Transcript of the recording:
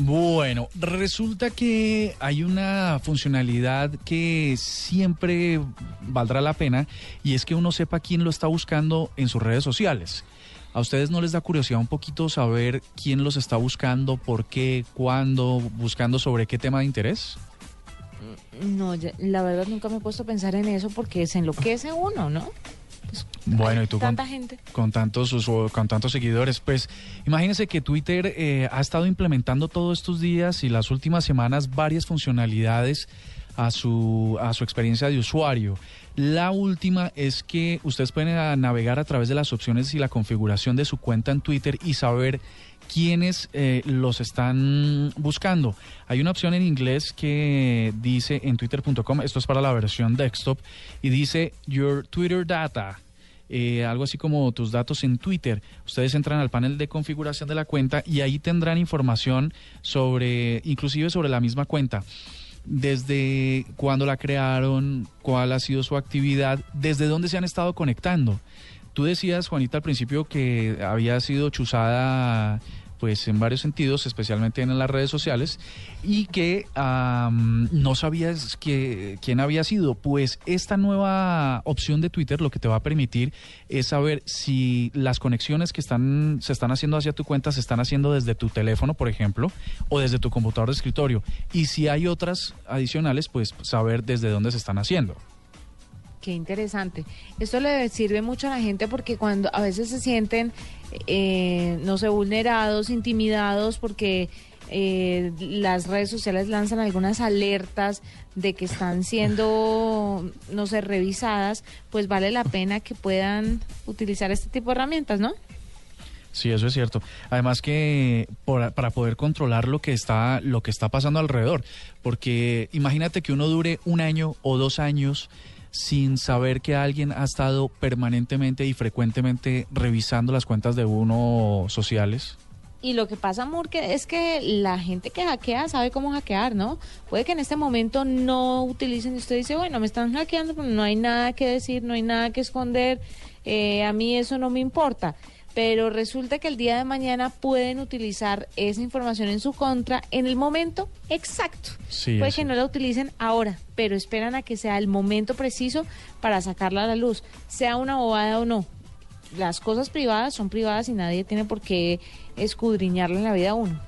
Bueno, resulta que hay una funcionalidad que siempre valdrá la pena y es que uno sepa quién lo está buscando en sus redes sociales. ¿A ustedes no les da curiosidad un poquito saber quién los está buscando, por qué, cuándo, buscando sobre qué tema de interés? No, la verdad nunca me he puesto a pensar en eso porque se enloquece uno, ¿no? Bueno, y tú con, con, tantos con tantos seguidores, pues imagínense que Twitter eh, ha estado implementando todos estos días y las últimas semanas varias funcionalidades a su, a su experiencia de usuario. La última es que ustedes pueden navegar a través de las opciones y la configuración de su cuenta en Twitter y saber quiénes eh, los están buscando. Hay una opción en inglés que dice en twitter.com, esto es para la versión desktop, y dice Your Twitter Data. Eh, algo así como tus datos en Twitter. Ustedes entran al panel de configuración de la cuenta y ahí tendrán información sobre, inclusive sobre la misma cuenta desde cuándo la crearon, cuál ha sido su actividad, desde dónde se han estado conectando. Tú decías, Juanita, al principio que había sido chuzada pues en varios sentidos, especialmente en las redes sociales, y que no sabías que, quién había sido. Pues esta nueva opción de Twitter lo que te va a permitir es saber si las conexiones que están, se están haciendo hacia tu cuenta se están haciendo desde tu teléfono, por ejemplo, o desde tu computador de escritorio. Y si hay otras adicionales, pues saber desde dónde se están haciendo. Qué interesante. Esto le sirve mucho a la gente porque cuando a veces se sienten, eh, no sé, vulnerados, intimidados, porque eh, las redes sociales lanzan algunas alertas de que están siendo, no sé, revisadas, pues vale la pena que puedan utilizar este tipo de herramientas, ¿no? Sí, eso es cierto. Además que para poder controlar lo que está lo que está pasando alrededor, porque imagínate que uno dure un año o dos años sin saber que alguien ha estado permanentemente y frecuentemente revisando las cuentas de uno sociales? Y lo que pasa, Murke, es que la gente que hackea sabe cómo hackear, ¿no? Puede que en este momento no utilicen usted dice, bueno, me están hackeando, pero no hay nada que decir, no hay nada que esconder, eh, a mí eso no me importa pero resulta que el día de mañana pueden utilizar esa información en su contra en el momento exacto. Puede que no la utilicen ahora, pero esperan a que sea el momento preciso para sacarla a la luz, sea una bobada o no. Las cosas privadas son privadas y nadie tiene por qué escudriñarle en la vida a uno.